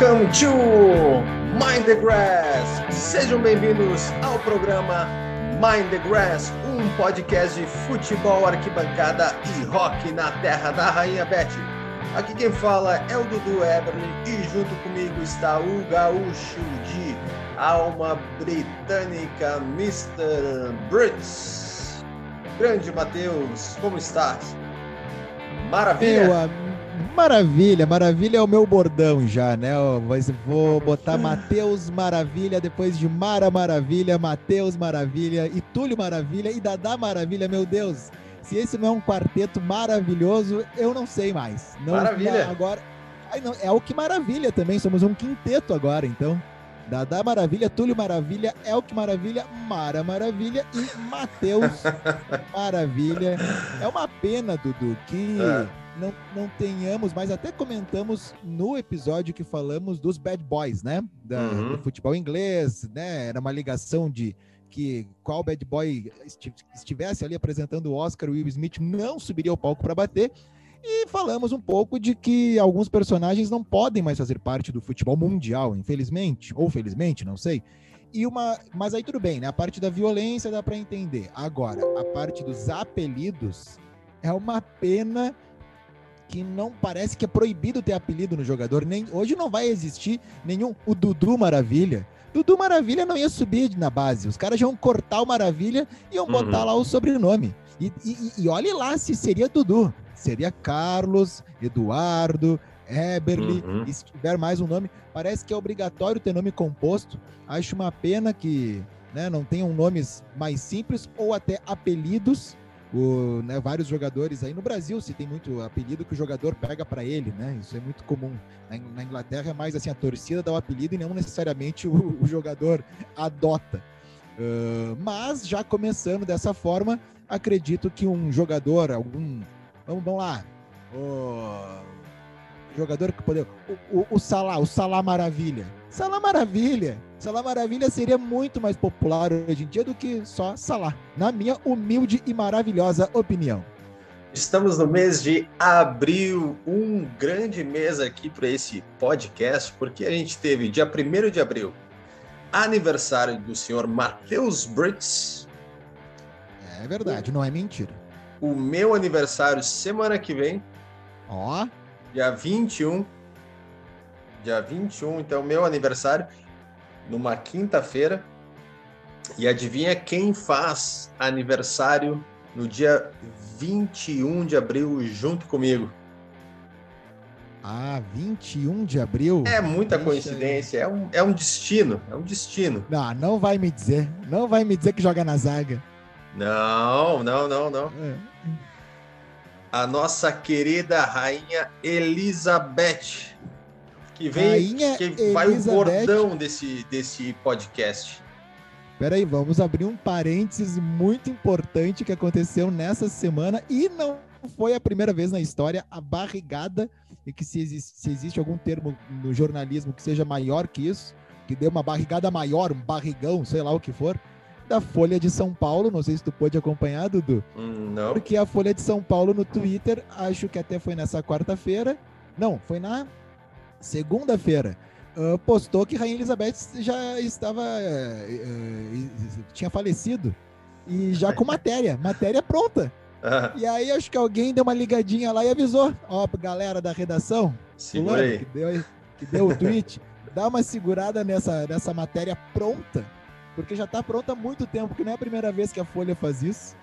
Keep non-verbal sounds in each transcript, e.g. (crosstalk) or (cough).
Welcome to Mind the Grass. Sejam bem-vindos ao programa Mind the Grass, um podcast de futebol, arquibancada e rock na terra da Rainha Beth. Aqui quem fala é o Dudu Eberlin e junto comigo está o gaúcho de alma britânica, Mr. Brits. Grande Matheus, como estás? Maravilha? Maravilha, maravilha é o meu bordão já, né? Vou botar Matheus Maravilha depois de Mara Maravilha, Matheus Maravilha e Túlio Maravilha e Dadá Maravilha, meu Deus. Se esse não é um quarteto maravilhoso, eu não sei mais. Não, maravilha. Agora, ai, não, é o que maravilha também, somos um quinteto agora, então. Dadá Maravilha, Túlio Maravilha, Elke Maravilha, Mara Maravilha e Matheus (laughs) Maravilha. É uma pena, Dudu, que é não, não tenhamos, mas até comentamos no episódio que falamos dos bad boys, né? Da, uhum. Do futebol inglês, né? Era uma ligação de que qual bad boy estivesse ali apresentando o Oscar, o Will Smith não subiria ao palco para bater. E falamos um pouco de que alguns personagens não podem mais fazer parte do futebol mundial, infelizmente, ou felizmente, não sei. E uma, mas aí tudo bem, né? A parte da violência dá para entender. Agora, a parte dos apelidos é uma pena que não parece que é proibido ter apelido no jogador. Nem hoje não vai existir nenhum o Dudu Maravilha. Dudu Maravilha não ia subir na base. Os caras iam cortar o Maravilha e iam botar uhum. lá o sobrenome. E, e, e olhe lá se seria Dudu. Seria Carlos, Eduardo, Eberly, uhum. e se tiver mais um nome, parece que é obrigatório ter nome composto. Acho uma pena que né, não tenham nomes mais simples ou até apelidos o, né, vários jogadores aí no Brasil se tem muito apelido que o jogador pega para ele, né? Isso é muito comum. Na, Inglaterra é mais assim a torcida dá o apelido e não necessariamente o, o jogador adota. Uh, mas já começando dessa forma, acredito que um jogador, algum, vamos, vamos lá, o jogador que poder, o, o, o Salah, o Salah Maravilha, Salah Maravilha Salah Maravilha seria muito mais popular hoje em dia do que só Salah, na minha humilde e maravilhosa opinião. Estamos no mês de abril, um grande mês aqui para esse podcast, porque a gente teve dia 1 de abril, aniversário do senhor Matheus Brits. É verdade, não é mentira. O meu aniversário semana que vem. Ó. Dia 21. Dia 21, então, meu aniversário numa quinta-feira. E adivinha quem faz aniversário no dia 21 de abril junto comigo? Ah, 21 de abril? É muita Deixa coincidência, é um, é um destino, é um destino. Não, não vai me dizer, não vai me dizer que joga na zaga. Não, não, não, não. É. A nossa querida rainha Elizabeth que vem, Rainha que vai o bordão desse, desse podcast. Peraí, vamos abrir um parênteses muito importante que aconteceu nessa semana e não foi a primeira vez na história a barrigada e que se existe, se existe algum termo no jornalismo que seja maior que isso, que dê uma barrigada maior, um barrigão, sei lá o que for, da Folha de São Paulo. Não sei se tu pôde acompanhar, Dudu. Hum, não. Porque a Folha de São Paulo no Twitter, acho que até foi nessa quarta-feira. Não, foi na segunda-feira, uh, postou que Rainha Elizabeth já estava. Uh, tinha falecido. E já com matéria, matéria pronta. E aí acho que alguém deu uma ligadinha lá e avisou. Ó, galera da redação, fulano, que deu, que deu o tweet, (laughs) dá uma segurada nessa, nessa matéria pronta, porque já está pronta há muito tempo, que não é a primeira vez que a Folha faz isso.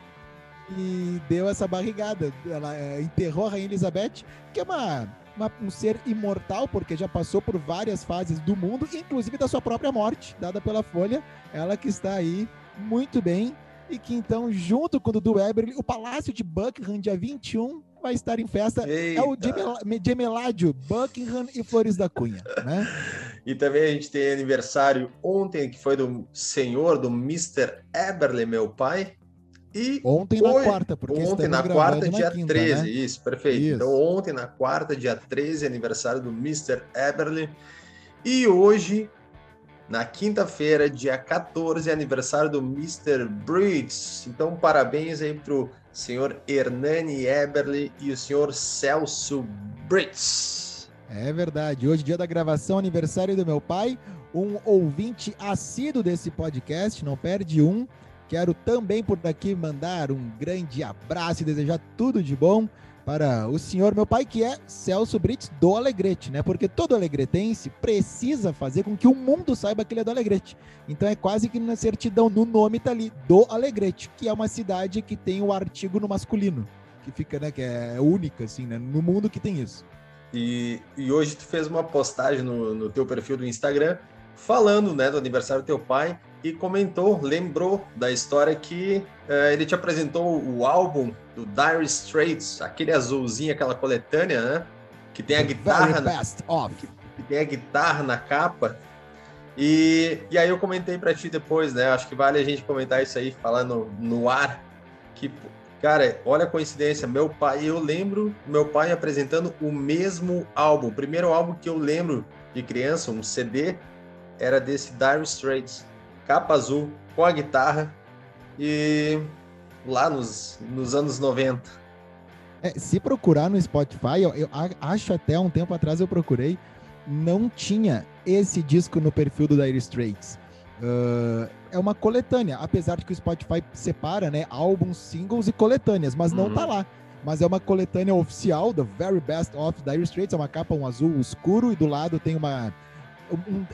E deu essa barrigada. Ela enterrou a Rainha Elizabeth, que é uma uma, um ser imortal, porque já passou por várias fases do mundo, inclusive da sua própria morte, dada pela Folha. Ela que está aí muito bem. E que então, junto com o Dudu Weber, o Palácio de Buckingham, dia 21, vai estar em festa. Eita. É o Gemeládio, Buckingham e Flores da Cunha, né? (laughs) e também a gente tem aniversário ontem, que foi do senhor, do Mr. Eberle, meu pai, e ontem na quarta, porque ontem na quarta, dia quinta, 13, né? isso, perfeito. Isso. Então ontem na quarta, dia 13, aniversário do Mr. Eberly. E hoje, na quinta-feira, dia 14, aniversário do Mr. Brits. Então parabéns aí pro senhor Hernani Eberly e o senhor Celso Brits. É verdade. Hoje, dia da gravação, aniversário do meu pai, um ouvinte assíduo desse podcast, não perde um. Quero também por daqui mandar um grande abraço e desejar tudo de bom para o senhor, meu pai, que é Celso Brits do Alegrete, né? Porque todo alegretense precisa fazer com que o mundo saiba que ele é do Alegrete. Então é quase que na certidão, no nome tá ali, do Alegrete, que é uma cidade que tem o artigo no masculino, que fica, né, que é única, assim, né, no mundo que tem isso. E, e hoje tu fez uma postagem no, no teu perfil do Instagram falando, né, do aniversário do teu pai e comentou, lembrou da história que uh, ele te apresentou o álbum do Dire Straits, aquele azulzinho, aquela coletânea, né? Que tem a guitarra. Na, que, que, tem a guitarra na capa. E, e aí eu comentei para ti depois, né? Acho que vale a gente comentar isso aí, falando no ar. Que, cara, olha a coincidência. Meu pai, eu lembro meu pai apresentando o mesmo álbum. O primeiro álbum que eu lembro de criança, um CD, era desse Dire Straits capa azul, com a guitarra e lá nos, nos anos 90. É, se procurar no Spotify, eu, eu, acho até um tempo atrás eu procurei, não tinha esse disco no perfil do Dire Straits. Uh, é uma coletânea, apesar de que o Spotify separa, né, álbuns, singles e coletâneas, mas não tá uhum. lá. Mas é uma coletânea oficial, The Very Best of Dire Straits, é uma capa um azul escuro e do lado tem uma um,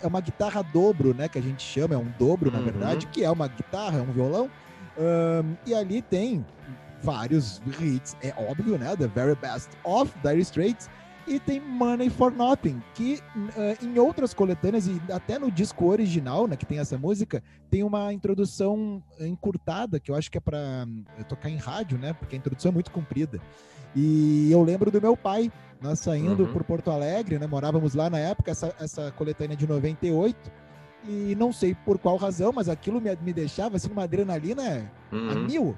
é uma guitarra dobro, né? Que a gente chama, é um dobro, uhum. na verdade, que é uma guitarra, é um violão. Um, e ali tem vários hits, é óbvio, né? The Very Best of Dire Straits. E tem Money for Nothing, que uh, em outras coletâneas e até no disco original, né, que tem essa música, tem uma introdução encurtada, que eu acho que é para uh, tocar em rádio, né? Porque a introdução é muito comprida. E eu lembro do meu pai, nós saindo uhum. por Porto Alegre, né? Morávamos lá na época, essa, essa coletânea de 98. E não sei por qual razão, mas aquilo me, me deixava assim uma adrenalina uhum. a mil.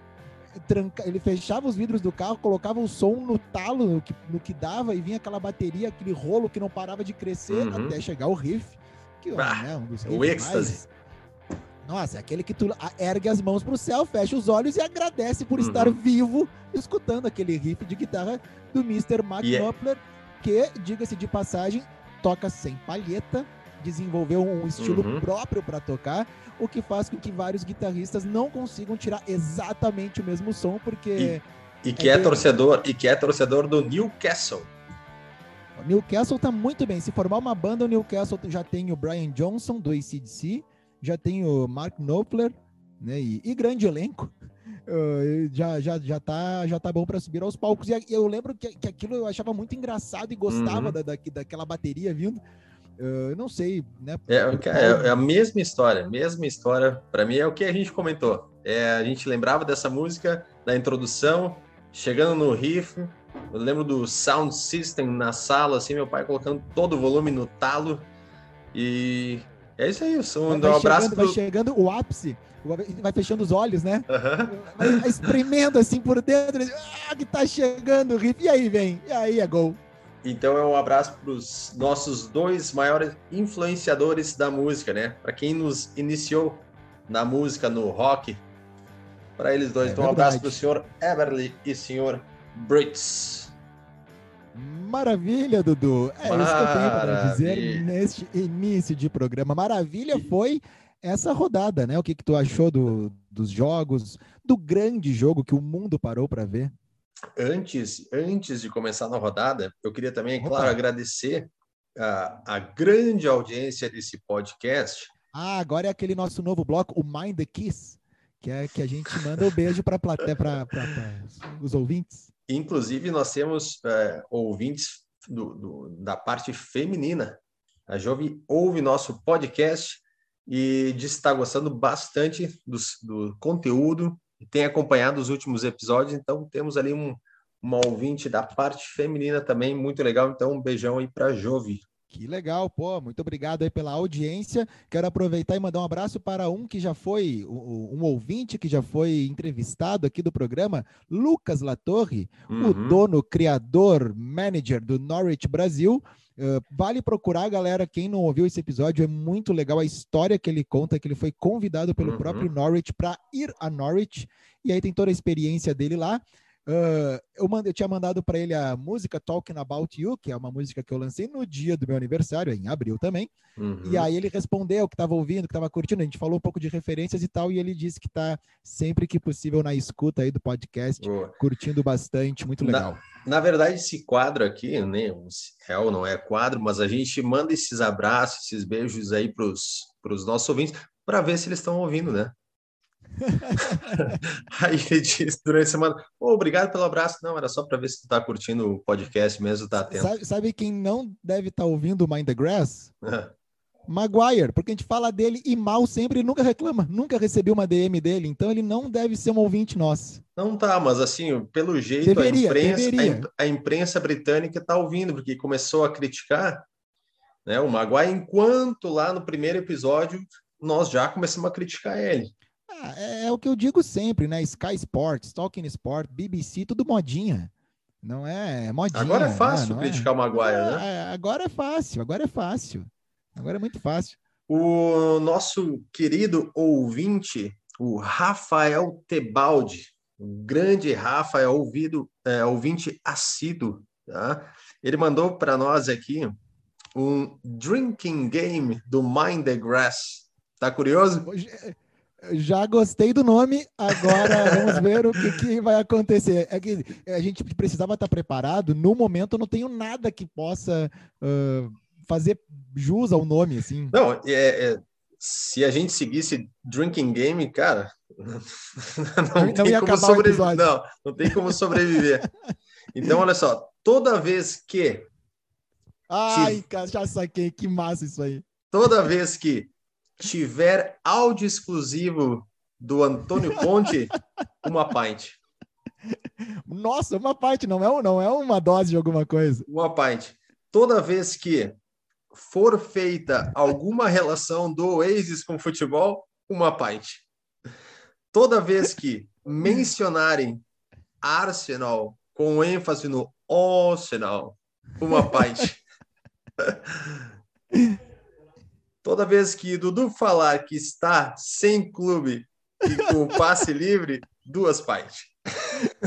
Tranca, ele fechava os vidros do carro, colocava o som no talo, no que, no que dava, e vinha aquela bateria, aquele rolo que não parava de crescer uhum. até chegar o riff. Que, ah, né, um dos o êxtase. Nossa, é aquele que tu ergue as mãos pro céu, fecha os olhos e agradece por uhum. estar vivo escutando aquele riff de guitarra do Mr. Mac yeah. Knopfler, que, diga-se de passagem, toca sem palheta, desenvolveu um estilo uhum. próprio para tocar, o que faz com que vários guitarristas não consigam tirar exatamente o mesmo som, porque. E, e que é, é torcedor, e que é torcedor do Newcastle. O Newcastle tá muito bem. Se formar uma banda, o Newcastle já tem o Brian Johnson, do ACDC, já tem o Mark Knopfler, né? E, e grande elenco. Uh, já, já, já, tá, já tá bom para subir aos palcos. E eu lembro que, que aquilo eu achava muito engraçado e gostava uhum. da, da, daquela bateria vindo. Uh, não sei, né? É, é, é, a mesma história, mesma história. Para mim é o que a gente comentou. É, a gente lembrava dessa música da introdução, chegando no riff. Eu lembro do sound system na sala, assim, meu pai colocando todo o volume no talo. E é isso aí, o som do um abraço. Chegando, pro... Vai chegando o ápice, vai fechando os olhos, né? Uhum. Vai, vai espremendo assim por dentro. Ah, que tá chegando o riff. E aí, vem. E aí é gol. Então é um abraço para os nossos dois maiores influenciadores da música, né? Para quem nos iniciou na música, no rock. Para eles dois. É então, um abraço para o senhor Everly e senhor Brits. Maravilha, Dudu. É Maravilha. isso que eu tenho para dizer neste início de programa. Maravilha foi essa rodada, né? O que, que tu achou do, dos jogos, do grande jogo que o mundo parou para ver? Antes, antes de começar na rodada, eu queria também, Opa. claro, agradecer a, a grande audiência desse podcast. Ah, agora é aquele nosso novo bloco, o Mind the Kiss, que é que a gente manda o um beijo para os ouvintes. Inclusive, nós temos é, ouvintes do, do, da parte feminina. A Jove ouve nosso podcast e diz que está gostando bastante do, do conteúdo e tem acompanhado os últimos episódios. Então, temos ali um, uma ouvinte da parte feminina também, muito legal. Então, um beijão aí para a Jove. Que legal, pô. Muito obrigado aí pela audiência. Quero aproveitar e mandar um abraço para um que já foi, um ouvinte que já foi entrevistado aqui do programa, Lucas Latorre, uhum. o dono, criador, manager do Norwich Brasil. Uh, vale procurar, galera. Quem não ouviu esse episódio, é muito legal a história que ele conta, que ele foi convidado pelo uhum. próprio Norwich para ir a Norwich. E aí tem toda a experiência dele lá. Uh, eu, eu tinha mandado para ele a música Talking About You, que é uma música que eu lancei no dia do meu aniversário, em abril também. Uhum. E aí ele respondeu que estava ouvindo, que estava curtindo. A gente falou um pouco de referências e tal, e ele disse que está sempre que possível na escuta aí do podcast, Boa. curtindo bastante, muito legal. Na, na, verdade, esse quadro aqui, né, é ou não é quadro, mas a gente manda esses abraços, esses beijos aí para os nossos ouvintes, para ver se eles estão ouvindo, né? (laughs) Aí ele disse durante a semana: oh, obrigado pelo abraço. Não, era só para ver se tu tá curtindo o podcast mesmo, tá atento. Sabe, sabe quem não deve estar tá ouvindo o Mind the Grass? Maguire, porque a gente fala dele e mal sempre, ele nunca reclama, nunca recebeu uma DM dele, então ele não deve ser um ouvinte nosso. Não tá, mas assim, pelo jeito deveria, a, imprensa, a, a, imprensa britânica tá ouvindo, porque começou a criticar né, o Maguire, enquanto lá no primeiro episódio nós já começamos a criticar ele. Ah, é, é, o que eu digo sempre, né? Sky Sports, Talking Sport, BBC, tudo modinha. Não é, é modinha. Agora é fácil né? criticar é. o Maguire, é, né? agora é fácil, agora é fácil. Agora é muito fácil. O nosso querido ouvinte, o Rafael Tebaldi, o grande Rafael, ouvido, é, ouvinte assíduo, tá? ele mandou para nós aqui um drinking game do Mind the Grass. Tá curioso? Já gostei do nome, agora vamos ver o que, que, vai acontecer. É que a gente precisava estar preparado. No momento, eu não tenho nada que possa uh, fazer jus ao nome, assim. Não, é, é, se a gente seguisse Drinking Game, cara, (laughs) não, não, tem como sobreviver. Não, não tem como sobreviver. então, olha só, toda vez que. Ai, cara, já saquei, que massa isso aí. Toda vez que tiver áudio exclusivo do Antônio Conte, (laughs) uma pint. Nossa, uma pint, não é, não é uma dose de alguma coisa. Uma pint. Toda vez que for feita alguma relação do Oasis com futebol, uma pint. Toda vez que mencionarem Arsenal com ênfase no Arsenal, uma pint. (laughs) Toda vez que Dudu falar que está sem clube e com (laughs) passe livre, duas partes.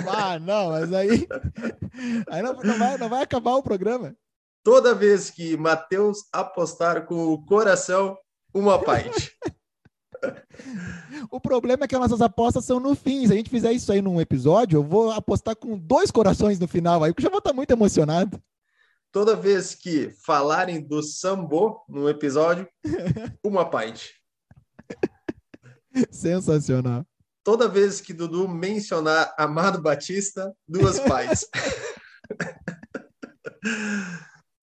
Ah, não, mas aí, aí não, não, vai, não vai acabar o programa. Toda vez que Matheus apostar com o coração, uma parte. (laughs) O problema é que as nossas apostas são no fim. Se a gente fizer isso aí num episódio, eu vou apostar com dois corações no final, aí eu já vou estar muito emocionado toda vez que falarem do Sambo no episódio, (laughs) uma pint. Sensacional. Toda vez que Dudu mencionar Amado Batista, duas pints.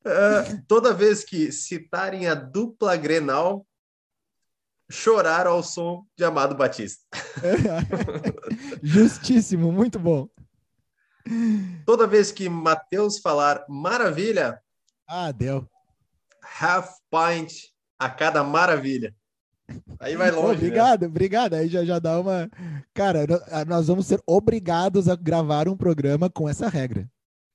uh, (laughs) (laughs) toda vez que citarem a dupla Grenal, chorar ao som de Amado Batista. Justíssimo, muito bom. Toda vez que Matheus falar maravilha, ah, deu. Half pint a cada maravilha. Aí vai longe. obrigado, né? obrigado. Aí já, já dá uma. Cara, nós vamos ser obrigados a gravar um programa com essa regra.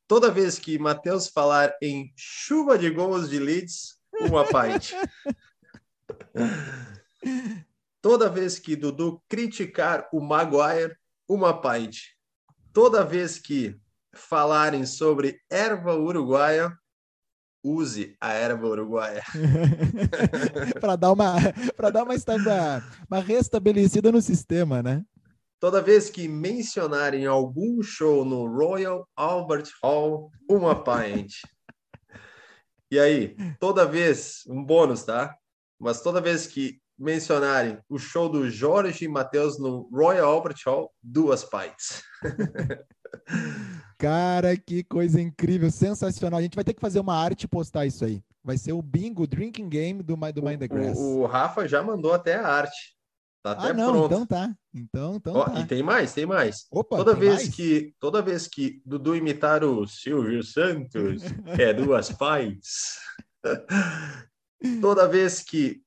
Toda vez que Matheus falar em chuva de gols de Leeds, uma pint. (laughs) Toda vez que Dudu criticar o Maguire, uma pint toda vez que falarem sobre erva uruguaia, use a erva uruguaia. (laughs) para dar uma para dar uma, uma restabelecida no sistema, né? Toda vez que mencionarem algum show no Royal Albert Hall, uma pint. E aí, toda vez, um bônus, tá? Mas toda vez que mencionarem o show do Jorge e Matheus no Royal Albert Hall, duas pints. (laughs) Cara, que coisa incrível, sensacional. A gente vai ter que fazer uma arte e postar isso aí. Vai ser o bingo, drinking game do, do Mind the Grass. O, o, Rafa já mandou até a arte. Tá até ah, não, pronto. então tá. Então, então Ó, tá. E tem mais, tem mais. Opa, toda vez mais? que toda vez que Dudu imitar o Silvio Santos, é duas (laughs) pints. (laughs) toda vez que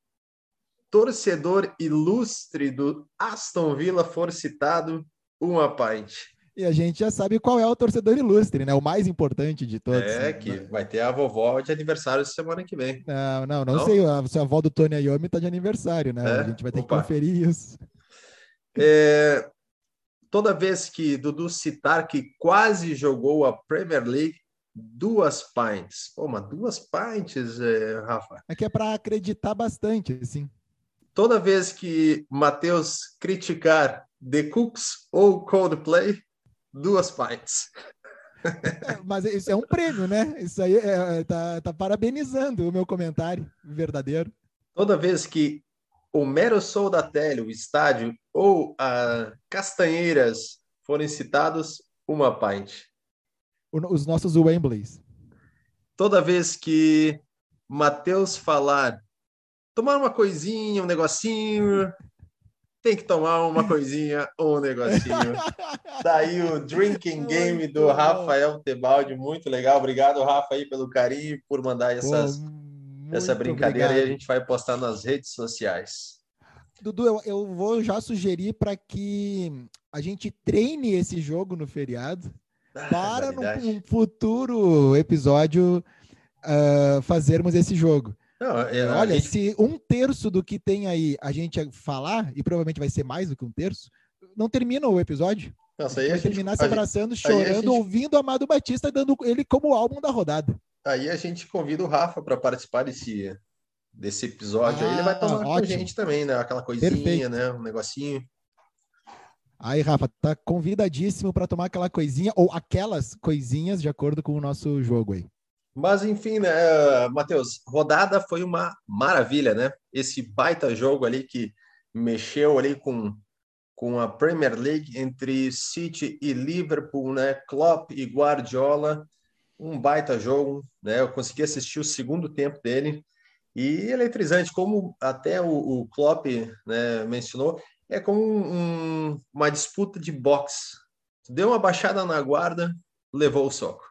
torcedor ilustre do Aston Villa for citado, uma pint. E a gente já sabe qual é o torcedor ilustre, né? O mais importante de todos. É, né? que vai ter a vovó de aniversário semana que vem. Não, não, não, não? sei. A, a avó do Tony Iommi tá de aniversário, né? É? A gente vai ter Opa. que conferir isso. É... toda vez que Dudu citar que quase jogou a Premier League, duas pints. Pô, mas duas pints, é, Rafa. É que é para acreditar bastante, assim. Toda vez que Matheus criticar The Cooks ou Coldplay, duas pints. É, mas isso é um prêmio, né? Isso aí é, é, tá, tá parabenizando o meu comentário verdadeiro. Toda vez que o Mero Sol da Tele, o estádio ou a Castanheiras forem citados, uma pint. Os nossos Wembleys. Toda vez que Matheus falar tomar uma coisinha, um negocinho, tem que tomar uma coisinha ou um negocinho. (laughs) Daí o drinking game do Rafael Tebaldi, muito legal. Obrigado, Rafa, aí, pelo carinho por mandar essas, Pô, essa brincadeira obrigado. e a gente vai postar nas redes sociais. Dudu, eu, eu vou já sugerir para que a gente treine esse jogo no feriado ah, para num, futuro episódio uh, fazermos esse jogo. Não, é, Olha, gente... se um terço do que tem aí a gente falar, e provavelmente vai ser mais do que um terço, não termina o episódio. Nossa, aí vai gente, terminar se abraçando, gente, chorando, gente... ouvindo Amado Batista, dando ele como álbum da rodada. Aí a gente convida o Rafa para participar desse, desse episódio. Ah, aí ele vai tomar ótimo. com a gente também, né? Aquela coisinha, Perfeito. né? Um negocinho. Aí, Rafa, tá convidadíssimo para tomar aquela coisinha ou aquelas coisinhas de acordo com o nosso jogo aí. Mas enfim, né, Matheus, rodada foi uma maravilha, né? Esse baita jogo ali que mexeu ali com, com a Premier League entre City e Liverpool, né? Klopp e Guardiola, um baita jogo, né? Eu consegui assistir o segundo tempo dele e eletrizante, como até o, o Klopp né, mencionou, é como um, uma disputa de boxe. Deu uma baixada na guarda, levou o soco.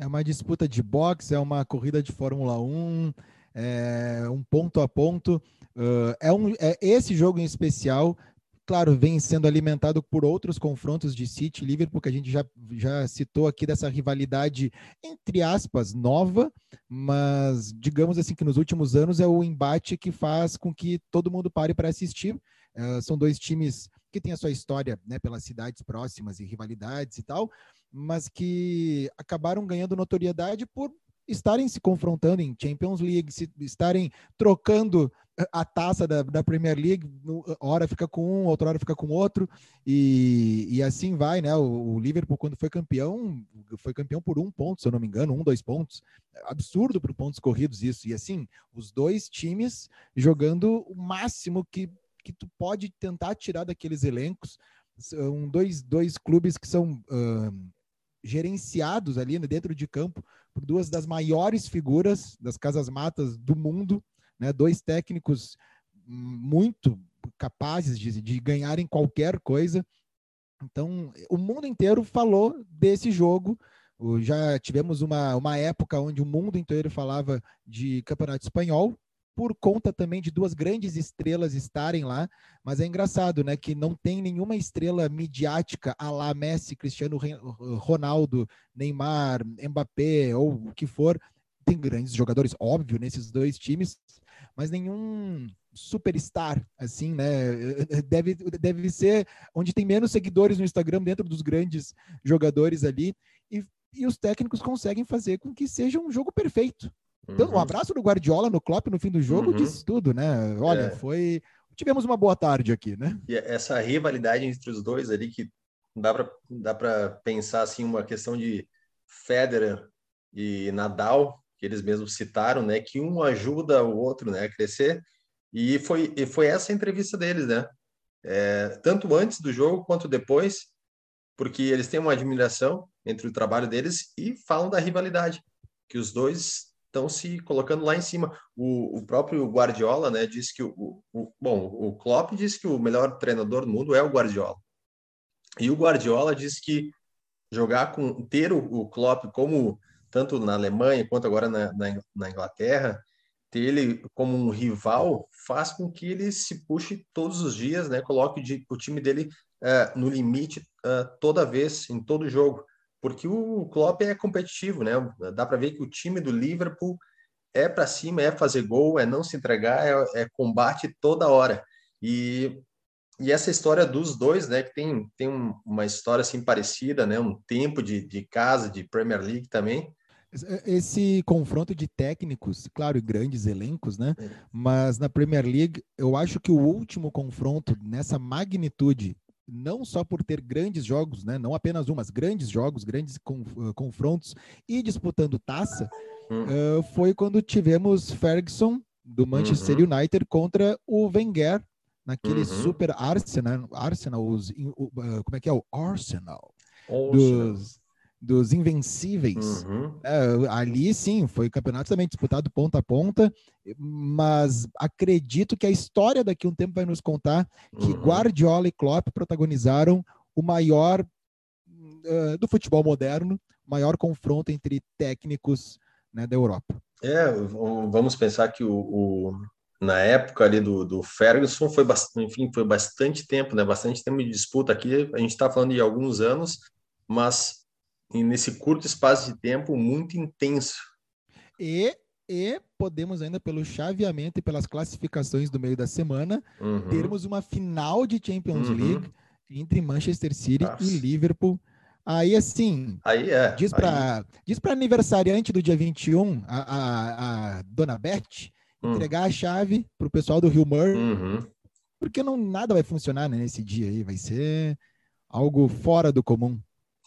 É uma disputa de boxe, é uma corrida de Fórmula 1, é um ponto a ponto. Uh, é, um, é esse jogo em especial, claro, vem sendo alimentado por outros confrontos de City e Liverpool, que a gente já, já citou aqui dessa rivalidade, entre aspas, nova, mas digamos assim que nos últimos anos é o embate que faz com que todo mundo pare para assistir. Uh, são dois times que têm a sua história né, pelas cidades próximas e rivalidades e tal, mas que acabaram ganhando notoriedade por estarem se confrontando em Champions League, se estarem trocando a taça da, da Premier League, hora fica com um, outra hora fica com outro, e, e assim vai, né? O, o, Liverpool, quando foi campeão, foi campeão por um ponto, se eu não me engano, um, dois pontos. Absurdo por pontos corridos isso. E assim, os dois times jogando o máximo que, que tu pode tentar tirar daqueles elencos. São dois, dois clubes que são. Uh, gerenciados ali né, dentro de campo por duas das maiores figuras das casas matas do mundo, né, dois técnicos muito capazes de, de ganharem qualquer coisa. Então, o mundo inteiro falou desse jogo. Já tivemos uma, uma época onde o mundo inteiro falava de campeonato espanhol, por conta também de duas grandes estrelas estarem lá, mas é engraçado, né, que não tem nenhuma estrela midiática a lá Messi, Cristiano Ronaldo, Neymar, Mbappé ou o que for. Tem grandes jogadores, óbvio, nesses dois times, mas nenhum superstar, assim, né? (laughs) Deve, deve ser onde tem menos seguidores no Instagram dentro dos grandes jogadores ali. E, e os técnicos conseguem fazer com que seja um jogo perfeito. Então, um uhum. abraço do Guardiola no Klopp no fim do jogo uhum. diz tudo, né? Olha, é. foi. Tivemos uma boa tarde aqui, né? E essa rivalidade entre os dois ali, que dá para pensar assim, uma questão de Federer e Nadal, que eles mesmos citaram, né? Que um ajuda o outro né, a crescer. E foi, e foi essa a entrevista deles, né? É, tanto antes do jogo quanto depois, porque eles têm uma admiração entre o trabalho deles e falam da rivalidade, que os dois estão se colocando lá em cima. O, o próprio Guardiola, né, disse que o, o, bom, o Klopp disse que o melhor treinador do mundo é o Guardiola. E o Guardiola disse que jogar com ter o, o Klopp como tanto na Alemanha quanto agora na, na, na Inglaterra, ter ele como um rival faz com que ele se puxe todos os dias, né? Coloque o, o time dele uh, no limite uh, toda vez, em todo jogo porque o Klopp é competitivo, né? Dá para ver que o time do Liverpool é para cima, é fazer gol, é não se entregar, é, é, combate toda hora. E e essa história dos dois, né, que tem, tem uma história assim parecida, né, um tempo de, de casa, de Premier League também. Esse confronto de técnicos, claro, grandes elencos, né? É. Mas na Premier League, eu acho que o último confronto nessa magnitude, não só por ter grandes jogos, né? Não apenas um, mas grandes jogos, grandes uh, confrontos e disputando taça, uhum. uh, foi quando tivemos Ferguson do Manchester uhum. United contra o Wenger naquele uhum. super Arsenal, Arsenal, os, uh, como é que é o Arsenal? Dos, dos invencíveis. Uhum. É, ali sim, foi campeonato também disputado ponta a ponta, mas acredito que a história daqui a um tempo vai nos contar que uhum. Guardiola e Klopp protagonizaram o maior uh, do futebol moderno, maior confronto entre técnicos né, da Europa. É, vamos pensar que o, o na época ali do, do Ferguson foi bastante, enfim, foi bastante tempo, né? Bastante tempo de disputa aqui. A gente está falando de alguns anos, mas nesse curto espaço de tempo muito intenso. E, e podemos ainda pelo chaveamento e pelas classificações do meio da semana uhum. termos uma final de Champions uhum. League entre Manchester City Nossa. e Liverpool. Aí assim, aí é, diz para diz para aniversariante do dia 21, a, a, a dona Beth, uhum. entregar a chave para o pessoal do Rio Murray, uhum. porque não nada vai funcionar né, nesse dia aí, vai ser algo fora do comum.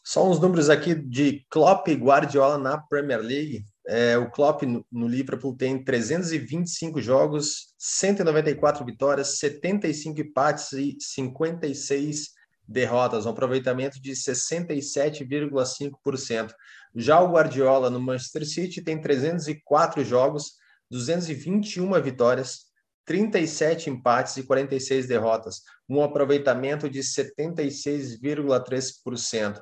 Só uns números aqui de Klopp e Guardiola na Premier League. É, o Klopp no, no Liverpool tem 325 jogos, 194 vitórias, 75 empates e 56 derrotas, um aproveitamento de 67,5%. Já o Guardiola no Manchester City tem 304 jogos, 221 vitórias, 37 empates e 46 derrotas, um aproveitamento de 76,3%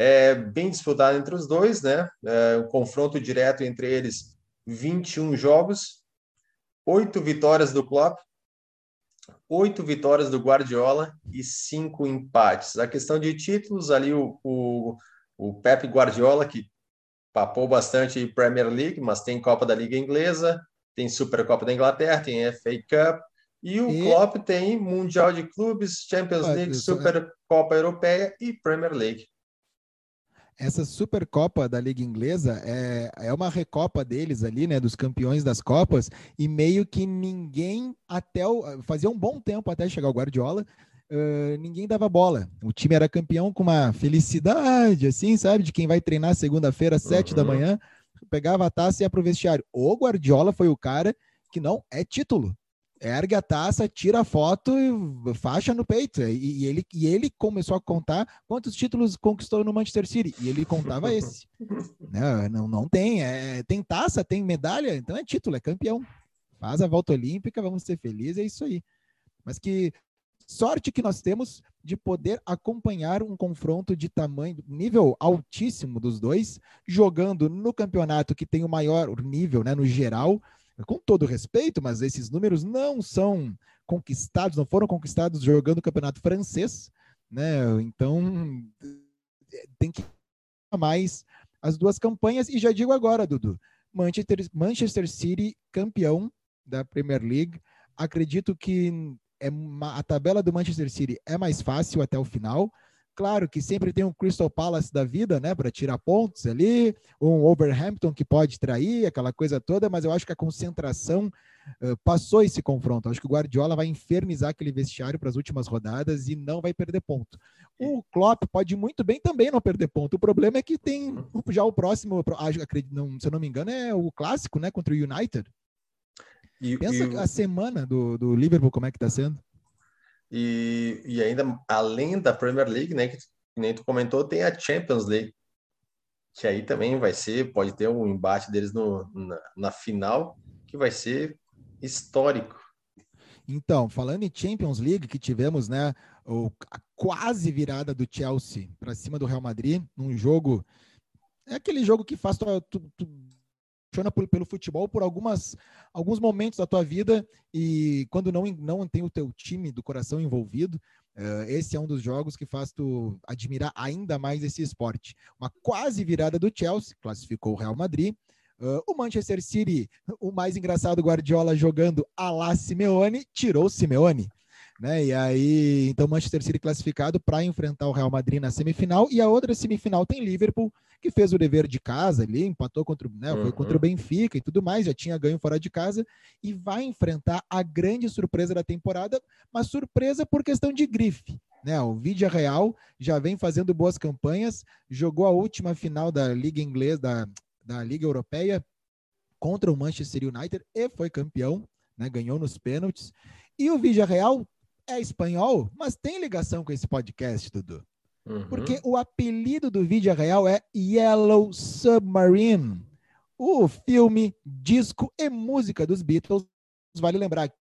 é bem disputado entre os dois, né? É, o confronto direto entre eles, 21 jogos, oito vitórias do Klopp, oito vitórias do Guardiola e cinco empates. A questão de títulos, ali o, o, o Pep Guardiola, que papou bastante Premier League, mas tem Copa da Liga Inglesa, tem Supercopa da Inglaterra, tem FA Cup, e o e... Klopp tem Mundial de Clubes, Champions League, Supercopa Europeia e Premier League essa Supercopa da Liga Inglesa é, é uma recopa deles ali, né, dos campeões das Copas, e meio que ninguém até o, fazia um bom tempo até chegar o Guardiola, uh, ninguém dava bola. O time era campeão com uma felicidade, assim, sabe, de quem vai treinar segunda-feira às sete uhum. da manhã, pegava a taça e ia pro vestiário. O Guardiola foi o cara que não é título ergue a taça, tira a foto e faixa no peito. E, e, ele, e ele começou a contar quantos títulos conquistou no Manchester City. E ele contava esse. (laughs) Não, não, não tem. É, tem taça, tem medalha, então é título, é campeão. Faz a volta olímpica, vamos ser felizes, é isso aí. Mas que sorte que nós temos de poder acompanhar um confronto de tamanho, nível altíssimo dos dois, jogando no campeonato que tem o maior nível, né, no geral, com todo respeito, mas esses números não são conquistados, não foram conquistados jogando o campeonato francês, né? Então tem que mais as duas campanhas e já digo agora, Dudu, Manchester, Manchester City campeão da Premier League. Acredito que é uma, a tabela do Manchester City é mais fácil até o final. Claro que sempre tem um Crystal Palace da vida, né, para tirar pontos ali, um Overhampton que pode trair, aquela coisa toda, mas eu acho que a concentração uh, passou esse confronto. acho que o Guardiola vai infernizar aquele vestiário para as últimas rodadas e não vai perder ponto. O Klopp pode muito bem também não perder ponto. O problema é que tem já o próximo, acredito, não, se eu não me engano, é o clássico, né, contra o United. E, Pensa e... a semana do, do Liverpool como é que está sendo. E, e ainda além da Premier League, né, que nem tu comentou, tem a Champions League, que aí também vai ser, pode ter um embate deles no, na, na final, que vai ser histórico. Então, falando em Champions League, que tivemos, né, o, a quase virada do Chelsea para cima do Real Madrid, num jogo. É aquele jogo que faz tu, tu, tu apaixona por, pelo futebol por algumas, alguns momentos da tua vida e quando não, não tem o teu time do coração envolvido, uh, esse é um dos jogos que faz tu admirar ainda mais esse esporte. Uma quase virada do Chelsea, classificou o Real Madrid. Uh, o Manchester City, o mais engraçado Guardiola jogando a la Simeone, tirou Simeone. Né? E aí, então Manchester City classificado para enfrentar o Real Madrid na semifinal e a outra semifinal tem Liverpool que fez o dever de casa ali, empatou contra, né, uhum. foi contra o uhum. Benfica e tudo mais, já tinha ganho fora de casa e vai enfrentar a grande surpresa da temporada, mas surpresa por questão de grife. Né, o Vidia Real já vem fazendo boas campanhas, jogou a última final da Liga Inglesa, da, da Liga Europeia contra o Manchester United e foi campeão, né, ganhou nos pênaltis. E o Vidia Real é espanhol, mas tem ligação com esse podcast, Dudu. Uhum. Porque o apelido do vídeo real é Yellow Submarine. O filme, disco e música dos Beatles. Vale lembrar que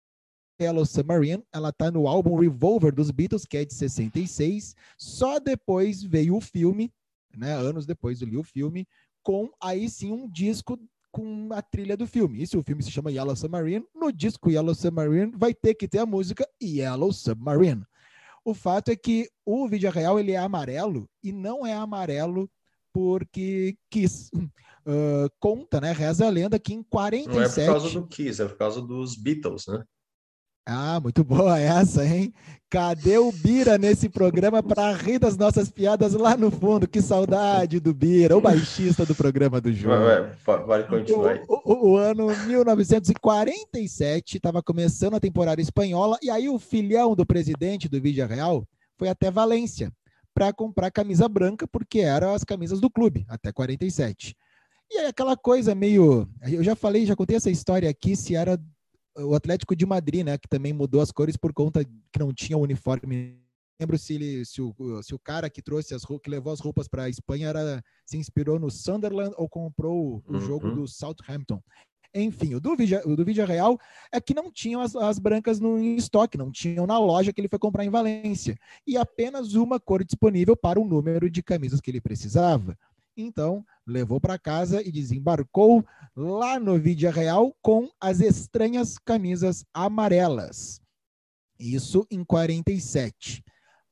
Yellow Submarine, ela tá no álbum Revolver dos Beatles, que é de 66. Só depois veio o filme, né, anos depois eu li o filme, com aí sim um disco com a trilha do filme. E se o filme se chama Yellow Submarine, no disco Yellow Submarine vai ter que ter a música Yellow Submarine. O fato é que o vídeo real ele é amarelo e não é amarelo porque quis. Uh, (laughs) conta, né? Reza a lenda que em 47. Não é por causa do Kiss, é por causa dos Beatles, né? Ah, muito (laughs) boa essa, hein? Cadê o Bira nesse programa para rir das nossas piadas lá no fundo? Que saudade do Bira, o baixista do programa do João. Pode continuar. O, o, o, ano 1947 estava começando a temporada espanhola e aí o filhão do presidente do Vídeo Real foi até Valência para comprar camisa branca porque eram as camisas do clube até 47. E aí aquela coisa meio, eu já falei, já contei essa história aqui se era o Atlético de Madrid, né, que também mudou as cores por conta que não tinha uniforme. Lembro se, ele, se, o, se o cara que trouxe as que levou as roupas para a Espanha era se inspirou no Sunderland ou comprou o uhum. jogo do Southampton. Enfim, o do, Vidia, o do Real é que não tinham as, as, brancas no estoque, não tinham na loja que ele foi comprar em Valência. E apenas uma cor disponível para o número de camisas que ele precisava. Então, levou para casa e desembarcou lá no Vídea Real com as estranhas camisas amarelas. Isso em 47.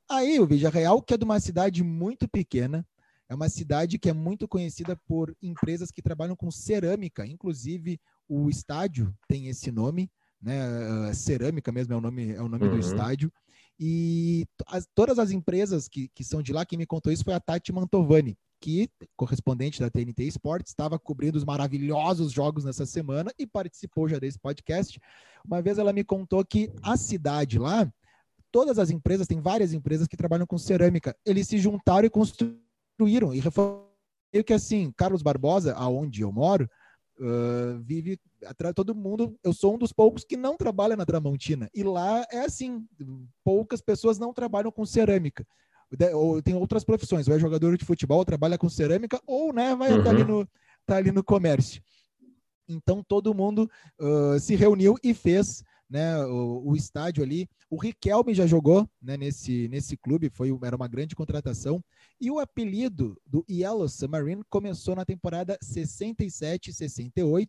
Aí o Vídea Real, que é de uma cidade muito pequena, é uma cidade que é muito conhecida por empresas que trabalham com cerâmica, inclusive o estádio tem esse nome, né? Uh, cerâmica mesmo é o nome, é o nome uhum. do estádio. E as, todas as empresas que, que são de lá, quem me contou isso foi a Tati Mantovani, que, correspondente da TNT Sports, estava cobrindo os maravilhosos jogos nessa semana e participou já desse podcast. Uma vez ela me contou que a cidade lá, todas as empresas, tem várias empresas que trabalham com cerâmica, eles se juntaram e construíram e reformaram. que assim, Carlos Barbosa, aonde eu moro, uh, vive todo mundo. Eu sou um dos poucos que não trabalha na Tramontina. E lá é assim: poucas pessoas não trabalham com cerâmica ou tem outras profissões, vai jogador de futebol, trabalha com cerâmica, ou né, vai uhum. tá ali no tá ali no comércio. Então todo mundo uh, se reuniu e fez né, o, o, estádio ali. O Riquelme já jogou né, nesse, nesse clube, foi, era uma grande contratação. E o apelido do Yellow Submarine começou na temporada 67-68,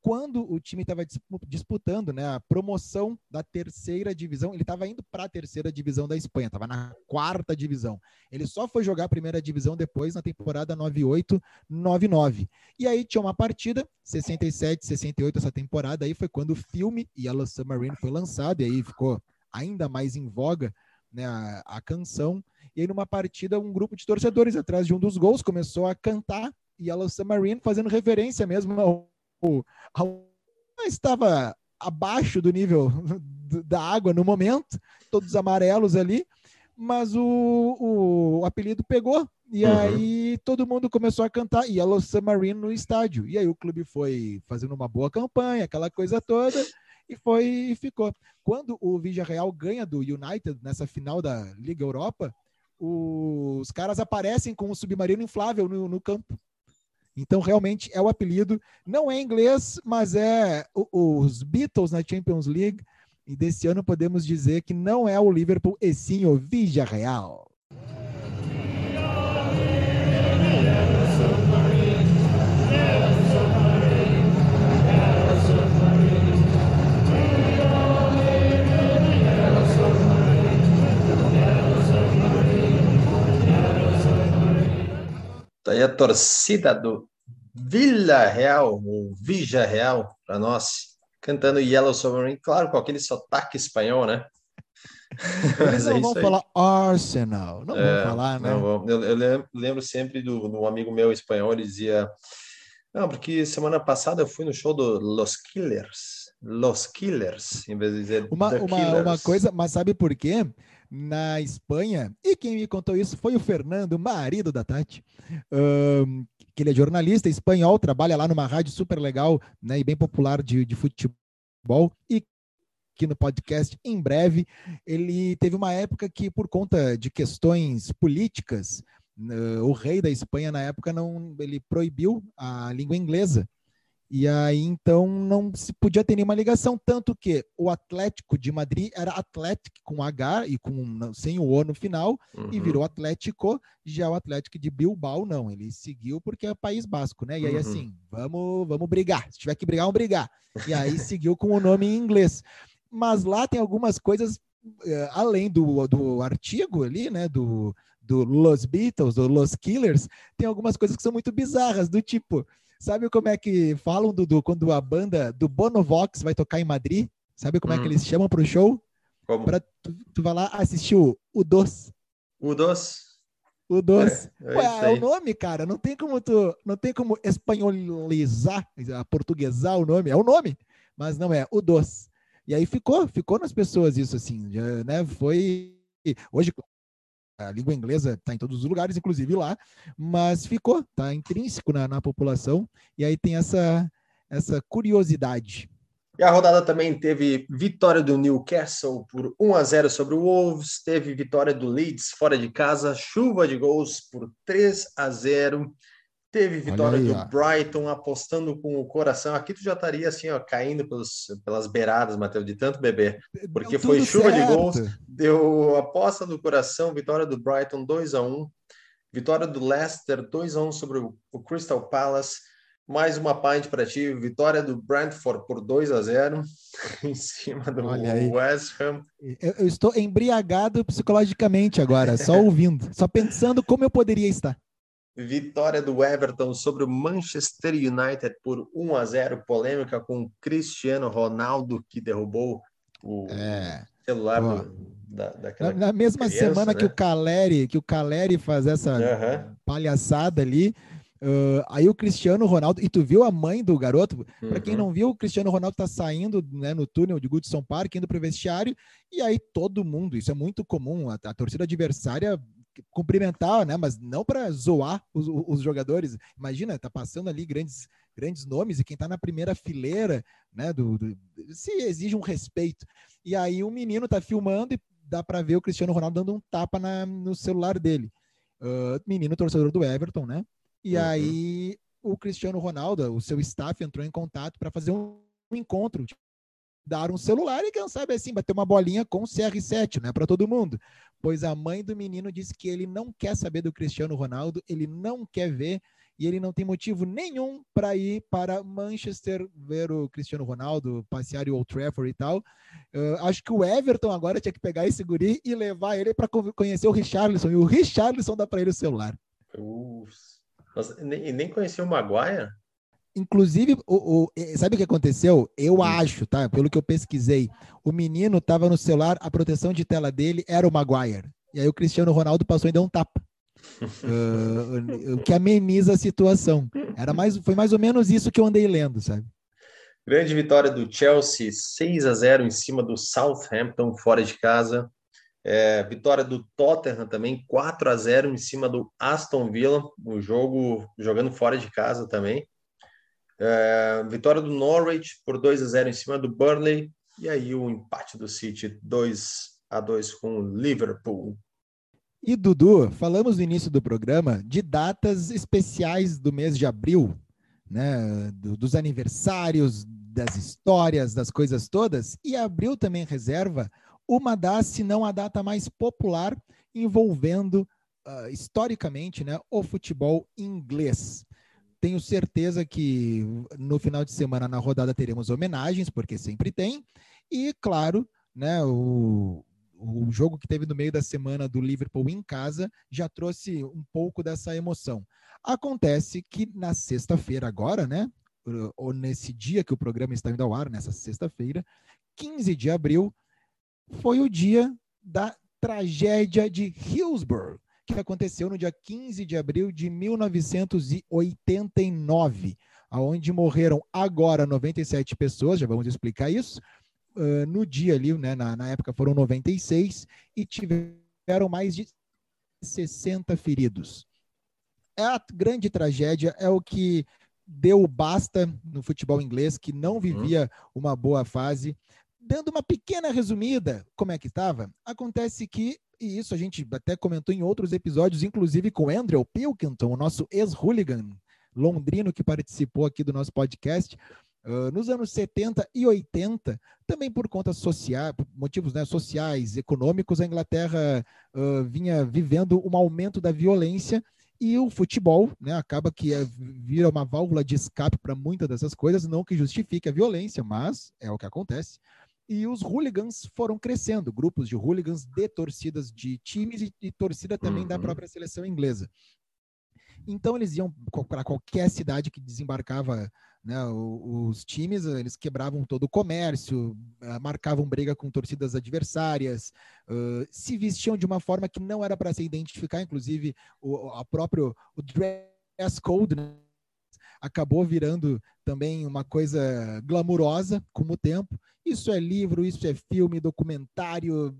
quando o time estava disputando né, a promoção da terceira divisão, ele estava indo para a terceira divisão da Espanha, estava na quarta divisão. Ele só foi jogar a primeira divisão depois na temporada 98-99. E aí tinha uma partida, 67, 68, essa temporada aí foi quando o filme Yellow Submarine foi lançado, e aí ficou ainda mais em voga né, a, a canção. E aí numa partida, um grupo de torcedores atrás de um dos gols começou a cantar Yellow Submarine, fazendo referência mesmo ao estava abaixo do nível (laughs) da água no momento, todos amarelos ali, mas o, o, apelido pegou. E uhum. aí todo mundo começou a cantar Yellow Submarine no estádio. E aí o clube foi fazendo uma boa campanha, aquela coisa toda, e foi e ficou. Quando o Real ganha do United nessa final da Liga Europa, os caras aparecem com um submarino inflável no, no campo. Então, realmente é o apelido. Não é inglês, mas é os Beatles na Champions League. E desse ano podemos dizer que não é o Liverpool, e sim o Villarreal. Tá aí a torcida do Vila Real, ou Vija Real, para nós, cantando Yellow Submarine, claro, com aquele sotaque espanhol, né? (laughs) Eles não é vão falar Arsenal, não é, vão falar, né? Não, eu, eu, lembro sempre do, do amigo meu espanhol, ele dizia, não, porque semana passada eu fui no show do Los Killers, Los Killers, em vez de dizer uma, uma, Killers. uma coisa, mas sabe por quê? Na Espanha, e quem me contou isso foi o Fernando, marido da Tati, um, que ele é jornalista espanhol, trabalha lá numa rádio super legal né, e bem popular de, de futebol, e aqui no podcast em breve. Ele teve uma época que, por conta de questões políticas, o rei da Espanha na época não ele proibiu a língua inglesa. E aí então não se podia ter nenhuma ligação, tanto que o Atlético de Madrid era Atlético com H e com sem o O no final uhum. e virou Atlético, já o Atlético de Bilbao não, ele seguiu porque é País Basco, né? E aí uhum. assim, vamos, vamos brigar, se tiver que brigar, vamos brigar. E aí seguiu com o nome em inglês mas lá tem algumas coisas uh, além do, do artigo ali, né, do, do Los Beatles, do Los Killers, tem algumas coisas que são muito bizarras, do tipo, sabe como é que falam, do quando a banda do Bonovox vai tocar em Madrid? Sabe como hum. é que hum. eles chamam para o show? Como? Pra, tu, tu vai lá assistir o, o Dos. O Dos? O Dos. É, é, é o nome, cara. Não tem como tu, não tem como espanholizar, portuguesar o nome. É o nome, mas não é o Dos. E aí ficou, ficou nas pessoas isso assim, né? Foi hoje a língua inglesa está em todos os lugares, inclusive lá, mas ficou, está intrínseco na, na população e aí tem essa essa curiosidade. E a rodada também teve vitória do Newcastle por 1 a 0 sobre o Wolves, teve vitória do Leeds fora de casa, chuva de gols por 3 a 0 Teve vitória aí, do ó. Brighton apostando com o coração. Aqui tu já estaria assim, ó, caindo pelos, pelas beiradas, Matheus, de tanto beber. Porque foi chuva certo. de gols, deu aposta do coração, vitória do Brighton 2 a 1 vitória do Leicester 2 a 1 sobre o Crystal Palace. Mais uma pint para ti, vitória do Brentford por 2 a 0 (laughs) em cima do West Ham. Eu, eu estou embriagado psicologicamente agora, só ouvindo, só pensando como eu poderia estar. Vitória do Everton sobre o Manchester United por 1 a 0, polêmica com Cristiano Ronaldo que derrubou o é. celular do, da, daquela na, na mesma criança, semana né? que o Caleri, que o Caleri faz essa uhum. palhaçada ali, uh, aí o Cristiano Ronaldo, e tu viu a mãe do garoto? Uhum. Para quem não viu, o Cristiano Ronaldo tá saindo né, no túnel de Goodson Park, indo pro vestiário, e aí todo mundo, isso é muito comum, a, a torcida adversária cumprimentar, né? Mas não para zoar os, os, jogadores. Imagina, tá passando ali grandes, grandes nomes e quem tá na primeira fileira, né? Do, do, se exige um respeito. E aí o menino tá filmando e dá para ver o Cristiano Ronaldo dando um tapa na, no celular dele. Uh, menino torcedor do Everton, né? E uhum. aí o Cristiano Ronaldo, o seu staff entrou em contato para fazer um, um encontro dar um celular e, quem sabe, assim, bater uma bolinha com CR7, né, para todo mundo. Pois a mãe do menino disse que ele não quer saber do Cristiano Ronaldo, ele não quer ver e ele não tem motivo nenhum para ir para Manchester ver o Cristiano Ronaldo, passear o Old Trafford e tal. Uh, acho que o Everton agora tinha que pegar esse guri e levar ele para conhecer o Richarlison, e o Richarlison dá para ele o celular. Uf. Nossa, nem, nem conhecia o Maguire? Inclusive, o, o, sabe o que aconteceu? Eu hum. acho, tá? Pelo que eu pesquisei, o menino estava no celular, a proteção de tela dele era o Maguire. E aí o Cristiano Ronaldo passou e deu um tapa. uh, (laughs) o que ameniza a situação. Era mais, foi mais ou menos isso que eu andei lendo, sabe? Grande vitória do Chelsea, 6 a 0 em cima do Southampton, fora de casa. É, vitória do Tottenham também, 4 a 0 em cima do Aston Villa, o jogo jogando fora de casa também. É, vitória do Norwich por 2 a 0 em cima do Burnley. E aí o empate do City 2 a 2 com o Liverpool. E Dudu, falamos no início do programa de datas especiais do mês de abril, né? Do, dos aniversários, das histórias, das coisas todas. E abril também reserva uma das, se não a data mais popular, envolvendo uh, historicamente né, o futebol inglês. Tenho certeza que no final de semana na rodada teremos homenagens, porque sempre tem. E, claro, né, o, o jogo que teve no meio da semana do Liverpool em casa já trouxe um pouco dessa emoção. Acontece que na sexta-feira, agora, né? Ou nesse dia que o programa está indo ao ar, nessa sexta-feira, 15 de abril, foi o dia da tragédia de Hillsborough, que aconteceu no dia 15 de abril de 1989, aonde morreram agora 97 pessoas, já vamos explicar isso. Uh, no dia ali, né, na, na época foram 96 e tiveram mais de 60 feridos. É a grande tragédia, é o que deu basta no futebol inglês, que não uhum. vivia uma boa fase. Dando uma pequena resumida, como é que estava? Acontece que, e isso a gente até comentou em outros episódios, inclusive com Andrew Pilkington, o nosso ex-hooligan londrino que participou aqui do nosso podcast, Uh, nos anos 70 e 80, também por conta social, motivos né, sociais, econômicos, a Inglaterra uh, vinha vivendo um aumento da violência e o futebol né, acaba que é, vira uma válvula de escape para muitas dessas coisas, não que justifique a violência, mas é o que acontece. E os hooligans foram crescendo, grupos de hooligans de torcidas de times e, e torcida também uhum. da própria seleção inglesa. Então eles iam para qualquer cidade que desembarcava né, os times, eles quebravam todo o comércio, ah, marcavam briga com torcidas adversárias, uh, se vestiam de uma forma que não era para se identificar, inclusive o, a próprio o dress code né, acabou virando também uma coisa glamurosa com o tempo. Isso é livro, isso é filme, documentário.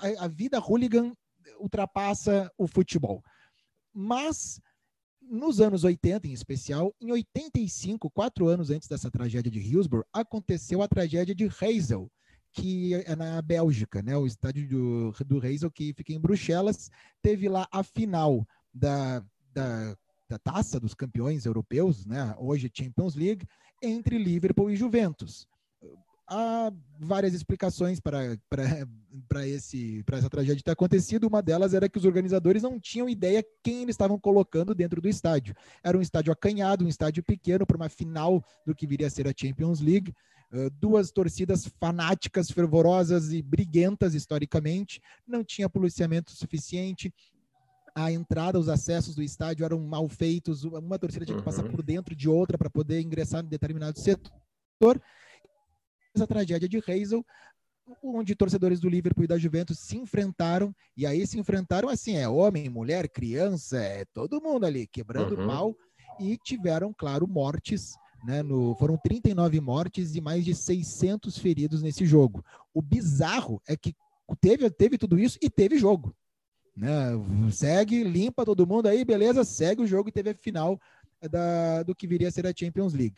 A, a vida hooligan ultrapassa o futebol. Mas nos anos 80, em especial, em 85, quatro anos antes dessa tragédia de Hillsborough, aconteceu a tragédia de Heysel, que é na Bélgica, né? O estádio do, do que fica em Bruxelas, teve lá a final da, da, da taça dos campeões europeus, né? Hoje Champions League, entre Liverpool e Juventus há várias explicações para essa tragédia ter acontecido. Uma delas era que os organizadores não tinham ideia quem eles estavam colocando dentro do estádio. Era um estádio acanhado, um estádio pequeno para uma final do que viria a ser a Champions League. Uh, duas torcidas fanáticas, fervorosas e briguentas historicamente. Não tinha policiamento suficiente. A entrada, os acessos do estádio eram mal feitos. Uma torcida tinha que passar uhum. por dentro de outra para poder ingressar em determinado setor essa tragédia de Hazel, onde torcedores do Liverpool e da Juventus se enfrentaram, e aí se enfrentaram assim, é homem, mulher, criança, é todo mundo ali, quebrando uhum. pau, e tiveram, claro, mortes, né, no, foram 39 mortes e mais de 600 feridos nesse jogo. O bizarro é que teve, teve tudo isso e teve jogo. Né? Segue, limpa todo mundo aí, beleza, segue o jogo e teve a final da, do que viria a ser a Champions League.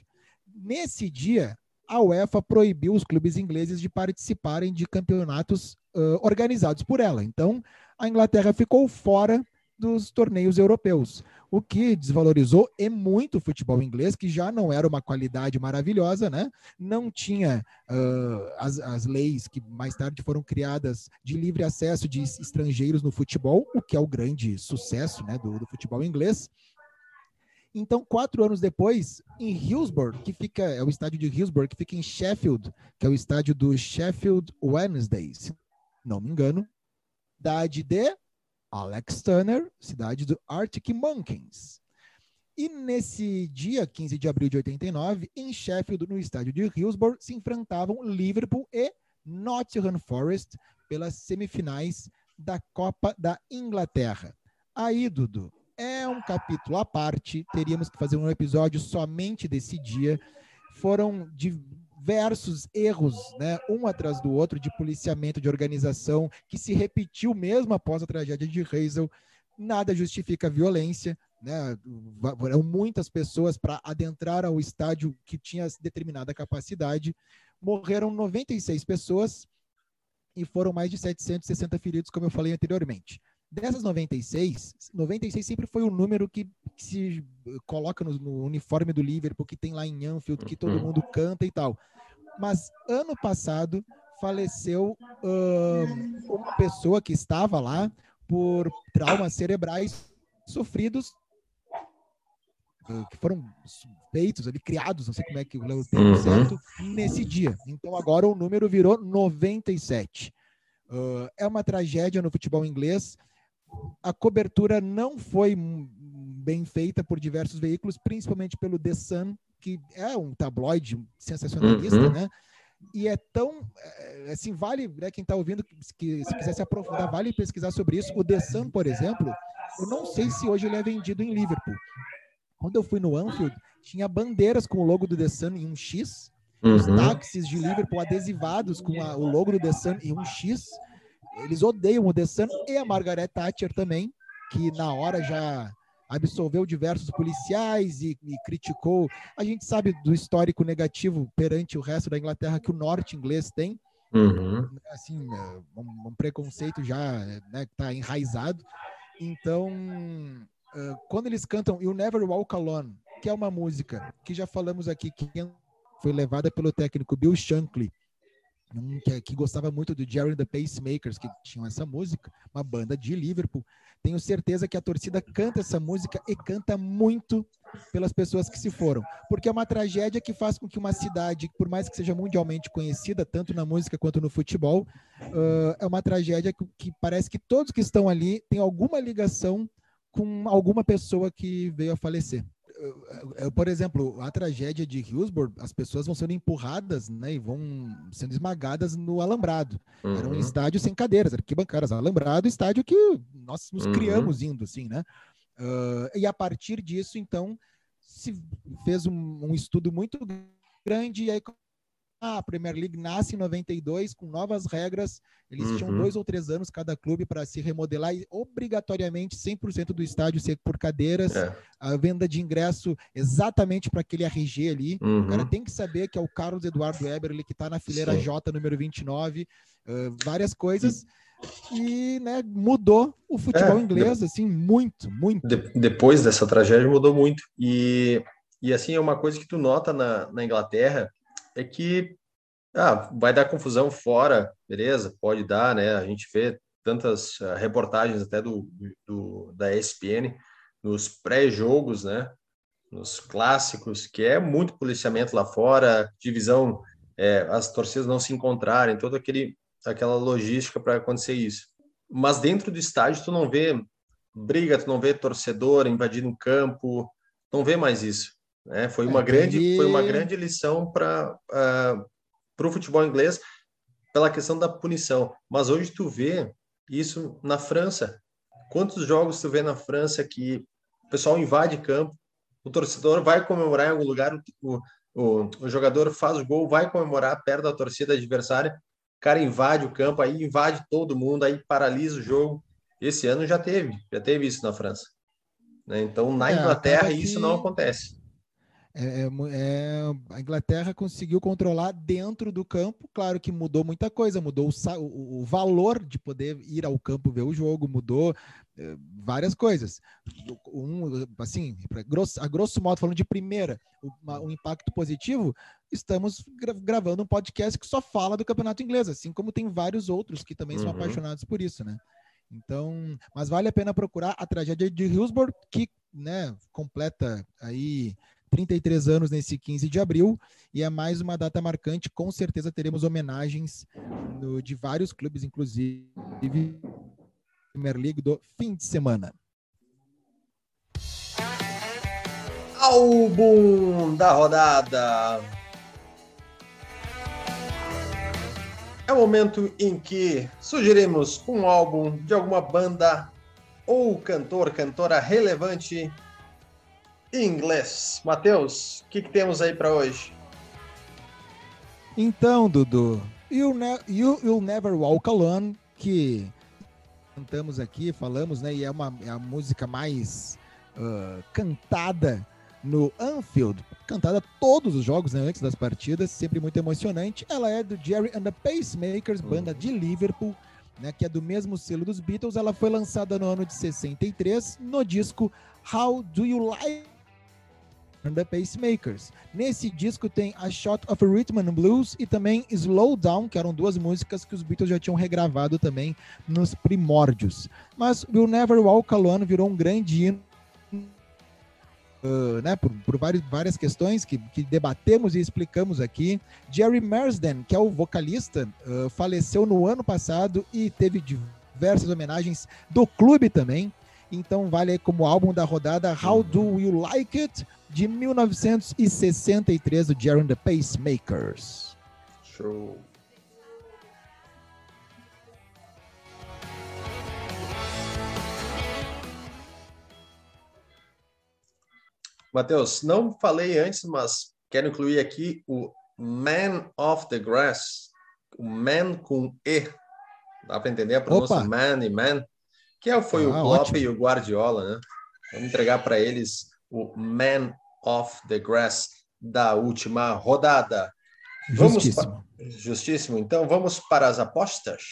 Nesse dia, a UEFA proibiu os clubes ingleses de participarem de campeonatos uh, organizados por ela. Então, a Inglaterra ficou fora dos torneios europeus, o que desvalorizou e muito o futebol inglês, que já não era uma qualidade maravilhosa, né? Não tinha uh, as, as leis que mais tarde foram criadas de livre acesso de estrangeiros no futebol, o que é o grande sucesso né, do, do futebol inglês. Então, quatro anos depois, em Hillsborough, que fica, é o estádio de Hillsborough, que fica em Sheffield, que é o estádio do Sheffield Wednesday, não me engano, cidade de Alex Turner, cidade do Arctic Monkeys. E nesse dia, 15 de abril de 89, em Sheffield, no estádio de Hillsborough, se enfrentavam Liverpool e Nottingham Forest pelas semifinais da Copa da Inglaterra. Aí, Dudu, é um capítulo à parte, teríamos que fazer um episódio somente desse dia. Foram diversos erros, né, um atrás do outro, de policiamento, de organização, que se repetiu mesmo após a tragédia de Hazel. Nada justifica a violência, né? Eram muitas pessoas para adentrar ao estádio que tinha determinada capacidade. Morreram 96 pessoas e foram mais de 760 feridos, como eu falei anteriormente. Dessas 96, 96 sempre foi o número que, que se coloca no, no, uniforme do Liverpool, que tem lá em Anfield, que todo uhum. mundo canta e tal. Mas ano passado faleceu um, uma pessoa que estava lá por traumas cerebrais sofridos que foram feitos ali, criados, não sei como é que o Léo tem uhum. certo, nesse dia. Então agora o número virou 97. Uh, é uma tragédia no futebol inglês a cobertura não foi bem feita por diversos veículos, principalmente pelo The Sun, que é um tabloide sensacionalista, uhum. né? e é tão é, assim vale né, quem está ouvindo que se quiser se aprofundar vale pesquisar sobre isso o The Sun por exemplo eu não sei se hoje ele é vendido em Liverpool quando eu fui no Anfield tinha bandeiras com o logo do The Sun em um X uhum. os táxis de Liverpool adesivados com a, o logo do The Sun em um X eles odeiam o Sun e a Margaret Thatcher também que na hora já absolveu diversos policiais e, e, criticou. A gente sabe do histórico negativo perante o resto da Inglaterra que o norte inglês tem. Uhum. Assim, é, um, um, preconceito já né, está enraizado. Então, uh, quando eles cantam You Never Walk Alone, que é uma música que já falamos aqui, que foi levada pelo técnico Bill Shankly, que, que, gostava muito do Jerry the Pacemakers, que tinham essa música, uma banda de Liverpool. Tenho certeza que a torcida canta essa música e canta muito pelas pessoas que se foram, porque é uma tragédia que faz com que uma cidade, por mais que seja mundialmente conhecida, tanto na música quanto no futebol, uh, é uma tragédia que, que parece que todos que estão ali têm alguma ligação com alguma pessoa que veio a falecer por exemplo, a tragédia de Hillsborough, as pessoas vão sendo empurradas né, e vão sendo esmagadas no alambrado. Uhum. Era um uhum. estádio sem cadeiras, arquibancadas, alambrado, estádio que nós nos uhum. criamos indo, assim, né? Uh, e a partir disso, então, se fez um, um estudo muito grande e aí a Premier League nasce em 92 com novas regras. Eles uhum. tinham dois ou três anos cada clube para se remodelar e obrigatoriamente 100% do estádio ser por cadeiras. É. A venda de ingresso exatamente para aquele RG ali. Uhum. O cara tem que saber que é o Carlos Eduardo Eberle que está na fileira Sim. J número 29. Uh, várias coisas. E né, mudou o futebol é, inglês, de... assim, muito, muito. De, depois dessa tragédia mudou muito. E, e assim, é uma coisa que tu nota na, na Inglaterra, é que ah, vai dar confusão fora, beleza? Pode dar, né? A gente vê tantas uh, reportagens até do, do da ESPN nos pré-jogos, né? Nos clássicos, que é muito policiamento lá fora, divisão, é, as torcidas não se encontrarem, toda aquele aquela logística para acontecer isso. Mas dentro do estádio tu não vê briga, tu não vê torcedor invadindo o campo, não vê mais isso. Né? Foi, uma é, grande, foi uma grande lição para uh, o futebol inglês pela questão da punição. Mas hoje tu vê isso na França. Quantos jogos tu vê na França que o pessoal invade campo, o torcedor vai comemorar em algum lugar, o, o, o jogador faz o gol, vai comemorar perto da torcida adversária, o cara invade o campo, aí invade todo mundo, aí paralisa o jogo. Esse ano já teve, já teve isso na França. Né? Então, na é, Inglaterra, isso não acontece. É, é, é, a Inglaterra conseguiu controlar dentro do campo. Claro que mudou muita coisa, mudou o, o, o valor de poder ir ao campo ver o jogo, mudou é, várias coisas. Um, assim, grosso, a grosso modo, falando de primeira, uma, um impacto positivo, estamos gra gravando um podcast que só fala do campeonato inglês, assim como tem vários outros que também uhum. são apaixonados por isso, né? Então, mas vale a pena procurar a tragédia de Hillsborough, que né, completa aí 33 anos nesse 15 de abril e é mais uma data marcante. Com certeza teremos homenagens no, de vários clubes, inclusive Premier League do fim de semana. Álbum da rodada. É o momento em que sugerimos um álbum de alguma banda ou cantor, cantora relevante inglês. Matheus, o que, que, temos aí para hoje? Então, Dudu, You'll, ne you, You'll Never Walk Alone, que cantamos aqui, falamos, né? E é, uma, é a música mais uh, cantada no Anfield, cantada todos os jogos, né, antes das partidas, sempre muito emocionante. Ela é do Jerry and the Pacemakers, banda de Liverpool, né, que é do mesmo selo dos Beatles. Ela foi lançada no ano de 63 no disco How Do You Like and the Pacemakers. Nesse disco tem A Shot of Rhythm and Blues e também Slow Down, que eram duas músicas que os Beatles já tinham regravado também nos primórdios. Mas Will Never Walk Alone virou um grande hino Uh, né, por, por várias, várias questões que, que, debatemos e explicamos aqui. Jerry Marsden, que é o vocalista, uh, faleceu no ano passado e teve diversas homenagens do clube também. Então vale como álbum da rodada How Do You Like It? De 1963, do Jerry the Pacemakers. Show. Matheus, não falei antes, mas quero incluir aqui o Man of the Grass, o Man com E. Dá para entender a pronúncia Opa. Man e Man? Que é foi ah, o Klopp ótimo. e o Guardiola, né? Vamos entregar para eles o Man of the Grass da última rodada. Vamos Justíssimo. Pa... Justíssimo. Então vamos para as apostas.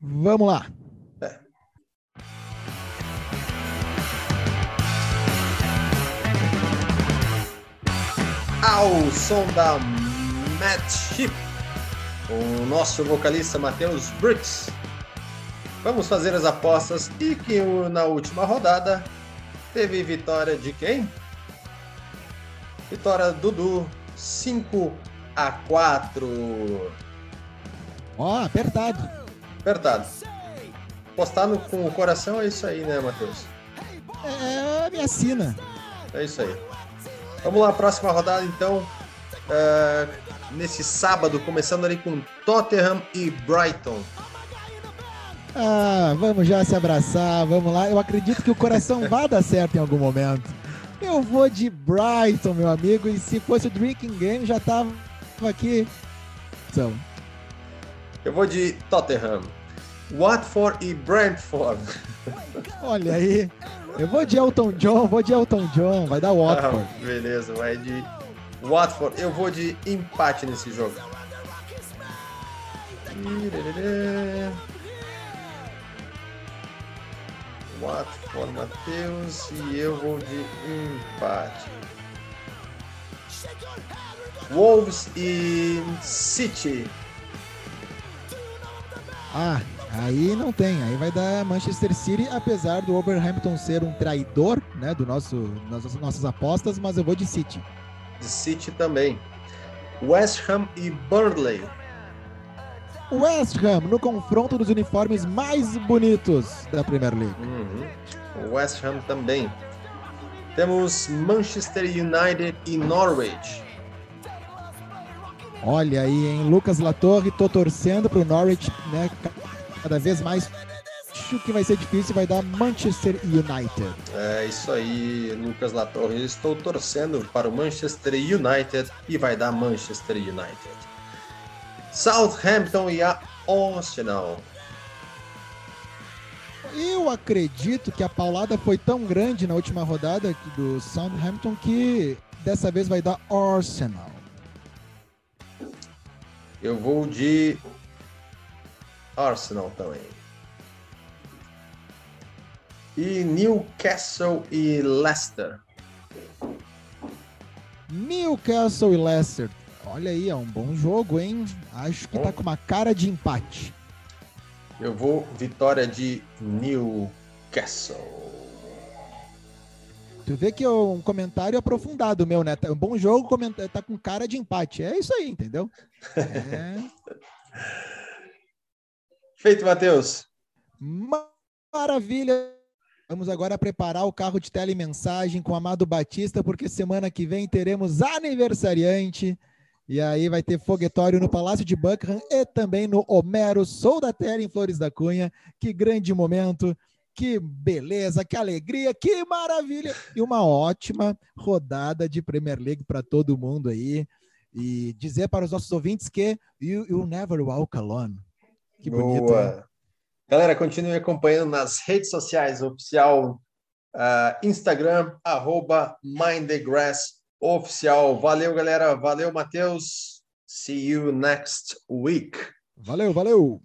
Vamos lá. É. Ao som da Matt Ship, o nosso vocalista Matheus Briggs. Vamos fazer as apostas e que na última rodada teve vitória de quem? Vitória Dudu, 5 a 4. Ó, oh, apertado. Apertado. Postar no, com o coração é isso aí, né, Matheus? É, me assina. É isso aí. Vamos lá, próxima rodada então. Uh, nesse sábado, começando ali com Tottenham e Brighton. Ah, vamos já se abraçar, vamos lá. Eu acredito que o coração (laughs) vai dar certo em algum momento. Eu vou de Brighton, meu amigo, e se fosse o Drinking Game já tava aqui. Então. Eu vou de Tottenham. Watford e Brentford. Olha aí. Eu vou de Elton John, vou de Elton John, vai dar Watford. Ah, beleza, vai de Watford. Eu vou de empate nesse jogo. Watford, Matheus e eu vou de empate. Wolves e City. Ah, aí não tem. Aí vai dar Manchester City, apesar do Wolverhampton ser um traidor, né, do nosso das nossas apostas, mas eu vou de City. De City também. West Ham e Burnley. West Ham no confronto dos uniformes mais bonitos da Premier League. Uhum. West Ham também. Temos Manchester United e Norwich. Olha aí, hein? Lucas Latorre, tô torcendo pro Norwich, né? Cada vez mais. Acho que vai ser difícil, vai dar Manchester United. É isso aí, Lucas Latorre. Estou torcendo para o Manchester United e vai dar Manchester United. Southampton e a Arsenal. Eu acredito que a paulada foi tão grande na última rodada do Southampton que dessa vez vai dar Arsenal. Eu vou de Arsenal também. E Newcastle e Leicester. Newcastle e Leicester. Olha aí, é um bom jogo, hein? Acho que bom. tá com uma cara de empate. Eu vou vitória de Newcastle. Tu vê que é um comentário aprofundado meu, né? Tá um bom jogo, tá com cara de empate. É isso aí, entendeu? (laughs) É... Feito, Matheus. Maravilha. Vamos agora preparar o carro de telemensagem com o Amado Batista, porque semana que vem teremos aniversariante. E aí vai ter foguetório no Palácio de Buckingham e também no Homero Sou da Terra em Flores da Cunha. Que grande momento, que beleza, que alegria, que maravilha! E uma ótima rodada de Premier League para todo mundo aí. E dizer para os nossos ouvintes que you, you never walk alone. Que bonito. Boa. Galera, continue acompanhando nas redes sociais, oficial uh, Instagram, arroba oficial. Valeu, galera. Valeu, Matheus. See you next week. Valeu, valeu.